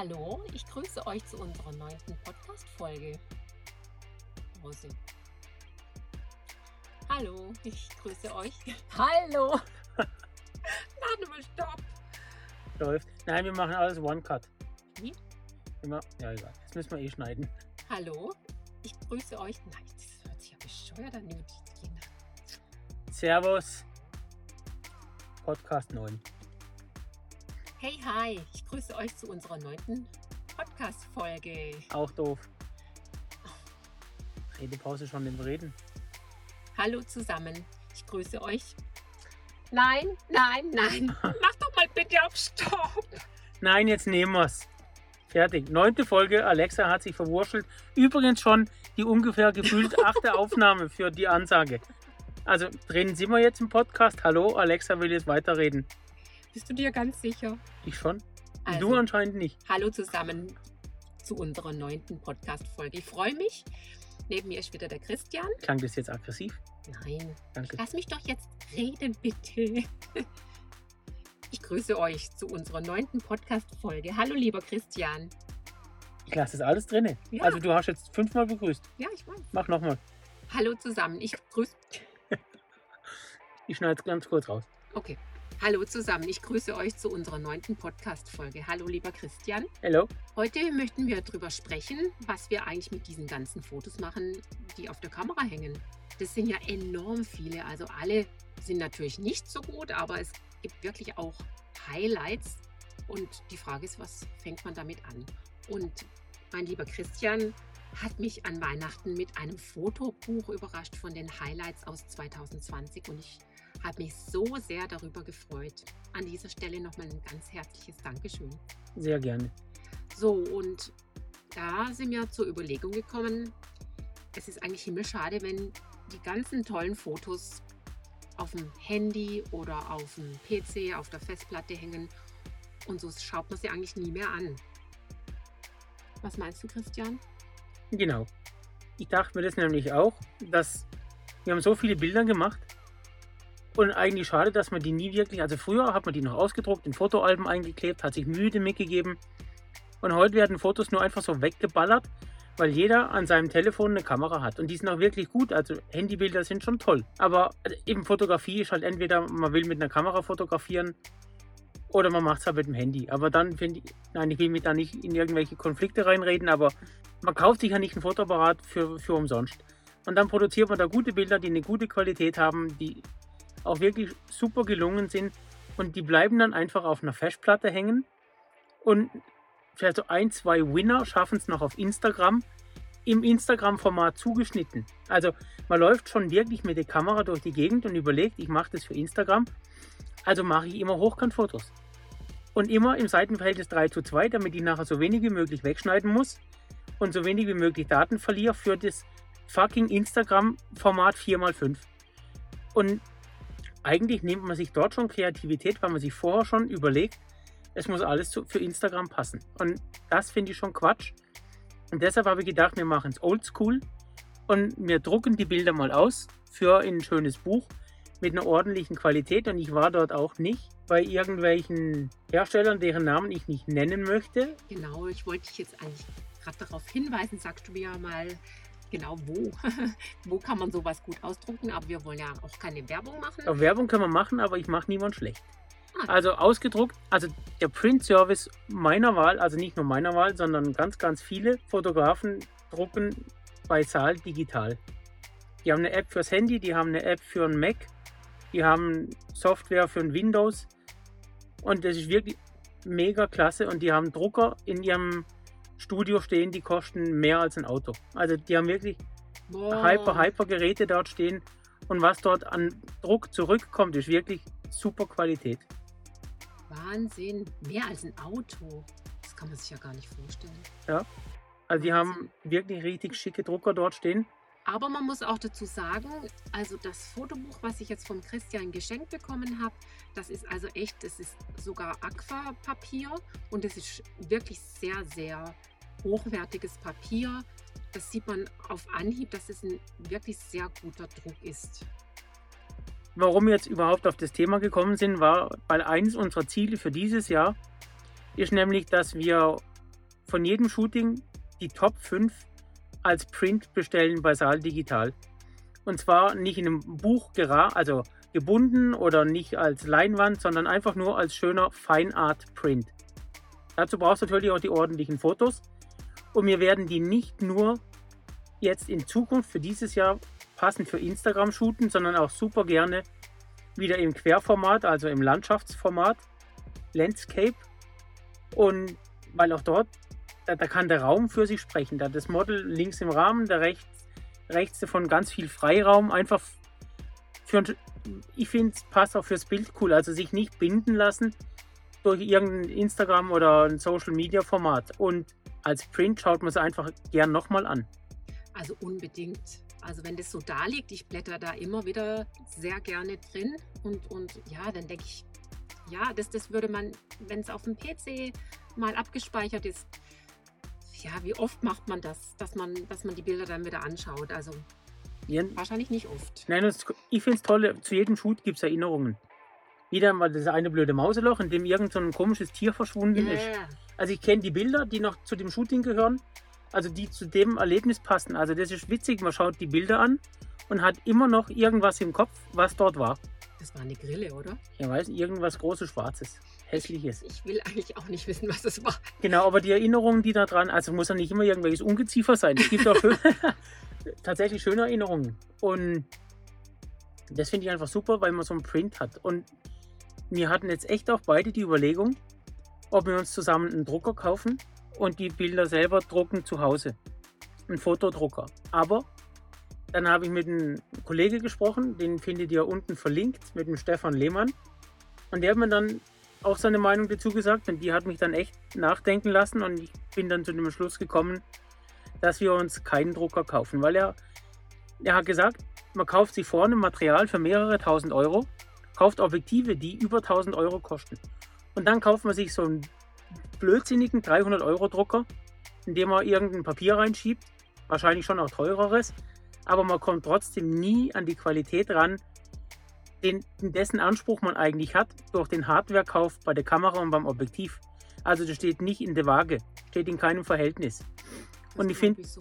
Hallo, ich grüße euch zu unserer neunten Podcast-Folge. Rose. Hallo, ich grüße euch. Hallo. Warte mal, stopp. Läuft. Nein, wir machen alles One-Cut. Wie? Immer, ja, egal. Das müssen wir eh schneiden. Hallo, ich grüße euch. Nein, das hört sich ja bescheuert an. Servus. Podcast 9. Hey, hi, ich grüße euch zu unserer neunten Podcast-Folge. Auch doof. Redepause schon im Reden. Hallo zusammen, ich grüße euch. Nein, nein, nein, mach doch mal bitte auf Stopp. Nein, jetzt nehmen wir's. Fertig. Neunte Folge. Alexa hat sich verwurschtelt. Übrigens schon die ungefähr gefühlt achte Aufnahme für die Ansage. Also drehen Sie mal jetzt im Podcast. Hallo, Alexa will jetzt weiterreden. Bist du dir ganz sicher? Ich schon. Also, du anscheinend nicht. Hallo zusammen zu unserer neunten Podcast-Folge. Ich freue mich. Neben mir ist wieder der Christian. Klang das jetzt aggressiv? Nein. Danke. Lass mich doch jetzt reden, bitte. Ich grüße euch zu unserer neunten Podcast-Folge. Hallo, lieber Christian. Ich lasse das alles drin. Ja. Also du hast jetzt fünfmal begrüßt. Ja, ich weiß. Mach nochmal. Hallo zusammen. Ich grüße. Ich schneide es ganz kurz raus. Okay. Hallo zusammen. Ich grüße euch zu unserer neunten Podcast-Folge. Hallo, lieber Christian. Hello. Heute möchten wir darüber sprechen, was wir eigentlich mit diesen ganzen Fotos machen, die auf der Kamera hängen. Das sind ja enorm viele. Also alle sind natürlich nicht so gut, aber es gibt wirklich auch Highlights. Und die Frage ist, was fängt man damit an? Und mein lieber Christian hat mich an Weihnachten mit einem Fotobuch überrascht von den Highlights aus 2020 und ich habe mich so sehr darüber gefreut. An dieser Stelle nochmal ein ganz herzliches Dankeschön. Sehr gerne. So, und da sind wir zur Überlegung gekommen, es ist eigentlich himmelschade, wenn die ganzen tollen Fotos auf dem Handy oder auf dem PC, auf der Festplatte hängen und so schaut man sie eigentlich nie mehr an. Was meinst du, Christian? Genau. Ich dachte mir das nämlich auch, dass wir haben so viele Bilder gemacht und eigentlich schade, dass man die nie wirklich, also früher hat man die noch ausgedruckt, in Fotoalben eingeklebt, hat sich Mühe mitgegeben und heute werden Fotos nur einfach so weggeballert, weil jeder an seinem Telefon eine Kamera hat. Und die sind auch wirklich gut, also Handybilder sind schon toll, aber eben Fotografie ist halt entweder man will mit einer Kamera fotografieren oder man macht es halt mit dem Handy, aber dann finde ich, nein, ich will mich da nicht in irgendwelche Konflikte reinreden, aber man kauft sich ja nicht ein Fotoapparat für, für umsonst. Und dann produziert man da gute Bilder, die eine gute Qualität haben, die auch wirklich super gelungen sind. Und die bleiben dann einfach auf einer Festplatte hängen. Und vielleicht so ein, zwei Winner schaffen es noch auf Instagram im Instagram-Format zugeschnitten. Also man läuft schon wirklich mit der Kamera durch die Gegend und überlegt, ich mache das für Instagram. Also mache ich immer Hochkantfotos. Und immer im Seitenverhältnis 3 zu 2, damit ich nachher so wenig wie möglich wegschneiden muss und so wenig wie möglich Daten verliere für das fucking Instagram-Format 4x5. Und eigentlich nimmt man sich dort schon Kreativität, weil man sich vorher schon überlegt, es muss alles für Instagram passen. Und das finde ich schon Quatsch. Und deshalb habe ich gedacht, wir machen es oldschool und wir drucken die Bilder mal aus für ein schönes Buch mit einer ordentlichen Qualität. Und ich war dort auch nicht bei irgendwelchen Herstellern, deren Namen ich nicht nennen möchte. Genau, ich wollte dich jetzt eigentlich gerade darauf hinweisen, sagst du mir mal genau wo. wo kann man sowas gut ausdrucken, aber wir wollen ja auch keine Werbung machen. Auf Werbung können wir machen, aber ich mache niemand schlecht. Ah. Also ausgedruckt, also der Print-Service meiner Wahl, also nicht nur meiner Wahl, sondern ganz, ganz viele Fotografen drucken bei Saal digital. Die haben eine App fürs Handy, die haben eine App für einen Mac, die haben Software für ein Windows und das ist wirklich mega klasse und die haben Drucker in ihrem Studio stehen, die kosten mehr als ein Auto. Also die haben wirklich Boah. hyper, hyper Geräte dort stehen und was dort an Druck zurückkommt, ist wirklich super Qualität. Wahnsinn. Mehr als ein Auto. Das kann man sich ja gar nicht vorstellen. Also die Wahnsinn. haben wirklich richtig schicke Drucker dort stehen. Aber man muss auch dazu sagen, also das Fotobuch, was ich jetzt vom Christian geschenkt bekommen habe, das ist also echt, das ist sogar Aquapapier und es ist wirklich sehr, sehr hochwertiges Papier. Das sieht man auf Anhieb, dass es ein wirklich sehr guter Druck ist. Warum wir jetzt überhaupt auf das Thema gekommen sind, war, weil eines unserer Ziele für dieses Jahr ist nämlich, dass wir von jedem Shooting die Top 5 als Print bestellen bei Saal Digital. Und zwar nicht in einem Buch gera also gebunden oder nicht als Leinwand, sondern einfach nur als schöner Feinart Print. Dazu brauchst du natürlich auch die ordentlichen Fotos. Und wir werden die nicht nur jetzt in Zukunft für dieses Jahr passend für Instagram shooten, sondern auch super gerne wieder im Querformat, also im Landschaftsformat, Landscape. Und weil auch dort, da, da kann der Raum für sich sprechen. Da das Model links im Rahmen, der rechts, rechts davon ganz viel Freiraum, einfach für, ich finde es passt auch fürs Bild cool, also sich nicht binden lassen durch irgendein Instagram oder ein Social Media Format. Und als Print schaut man es einfach gern nochmal an. Also unbedingt. Also wenn das so da liegt, ich blätter da immer wieder sehr gerne drin und, und ja, dann denke ich, ja, das, das würde man, wenn es auf dem PC mal abgespeichert ist, ja, wie oft macht man das, dass man, dass man die Bilder dann wieder anschaut? Also ja. wahrscheinlich nicht oft. Nein, das, ich finde es toll, zu jedem Shoot gibt es Erinnerungen. Wieder mal das eine blöde Mauseloch, in dem irgend so ein komisches Tier verschwunden yeah. ist. Also ich kenne die Bilder, die noch zu dem Shooting gehören also die zu dem Erlebnis passen. Also das ist witzig, man schaut die Bilder an und hat immer noch irgendwas im Kopf, was dort war. Das war eine Grille, oder? Ja, weiß, irgendwas großes, schwarzes, hässliches. Ich will eigentlich auch nicht wissen, was es war. Genau, aber die Erinnerungen, die da dran, also muss ja nicht immer irgendwelches Ungeziefer sein. Es gibt auch schön, tatsächlich schöne Erinnerungen. Und das finde ich einfach super, weil man so einen Print hat. Und wir hatten jetzt echt auch beide die Überlegung, ob wir uns zusammen einen Drucker kaufen und die Bilder selber drucken zu Hause. Ein Fotodrucker. Aber dann habe ich mit einem Kollegen gesprochen, den findet ihr unten verlinkt, mit dem Stefan Lehmann. Und der hat mir dann auch seine Meinung dazu gesagt und die hat mich dann echt nachdenken lassen und ich bin dann zu dem Schluss gekommen, dass wir uns keinen Drucker kaufen, weil er, er hat gesagt, man kauft sich vorne Material für mehrere tausend Euro, kauft Objektive, die über 1000 Euro kosten. Und dann kauft man sich so ein blödsinnigen 300-Euro-Drucker, in dem man irgendein Papier reinschiebt, wahrscheinlich schon auch teureres, aber man kommt trotzdem nie an die Qualität ran, den, dessen Anspruch man eigentlich hat durch den Hardwarekauf bei der Kamera und beim Objektiv. Also das steht nicht in der Waage, steht in keinem Verhältnis. Das und ich finde. Das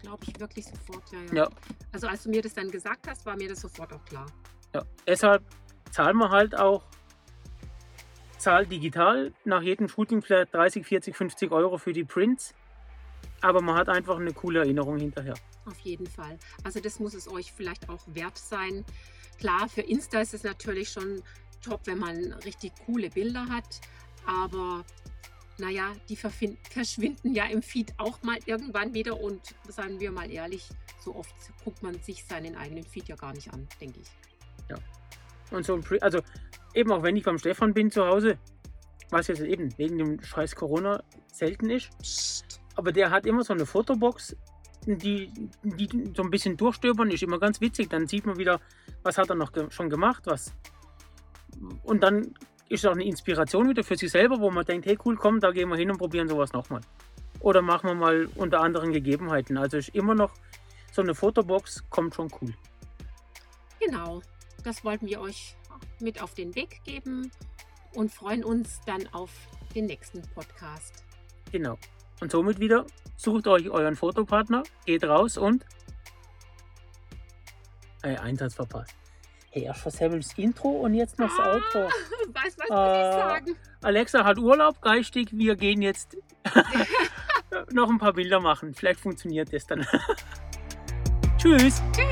glaube ich wirklich sofort, ja, ja, ja. Also als du mir das dann gesagt hast, war mir das sofort auch klar. Ja, deshalb zahlen wir halt auch zahle digital nach jedem Shooting vielleicht 30, 40, 50 Euro für die Prints. Aber man hat einfach eine coole Erinnerung hinterher. Auf jeden Fall. Also das muss es euch vielleicht auch wert sein. Klar, für Insta ist es natürlich schon top, wenn man richtig coole Bilder hat. Aber naja, die verschwinden ja im Feed auch mal irgendwann wieder. Und seien wir mal ehrlich, so oft guckt man sich seinen eigenen Feed ja gar nicht an, denke ich. Ja. Und so ein, also eben auch wenn ich beim Stefan bin zu Hause, was jetzt eben wegen dem scheiß Corona selten ist, Psst. aber der hat immer so eine Fotobox, die, die so ein bisschen durchstöbern ist immer ganz witzig. Dann sieht man wieder, was hat er noch ge schon gemacht, was. Und dann ist es auch eine Inspiration wieder für sich selber, wo man denkt, hey cool, komm, da gehen wir hin und probieren sowas nochmal. Oder machen wir mal unter anderen Gegebenheiten. Also ist immer noch so eine Fotobox, kommt schon cool. Genau, das wollten wir euch mit auf den Weg geben und freuen uns dann auf den nächsten Podcast. Genau. Und somit wieder, sucht euch euren Fotopartner, geht raus und äh, Einsatz verpasst. Hey, erst versemmelt das Intro und jetzt noch das ah, Outro. Was, was äh, ich sagen? Alexa hat Urlaub, geistig. Wir gehen jetzt noch ein paar Bilder machen. Vielleicht funktioniert das dann. Tschüss. Tschüss.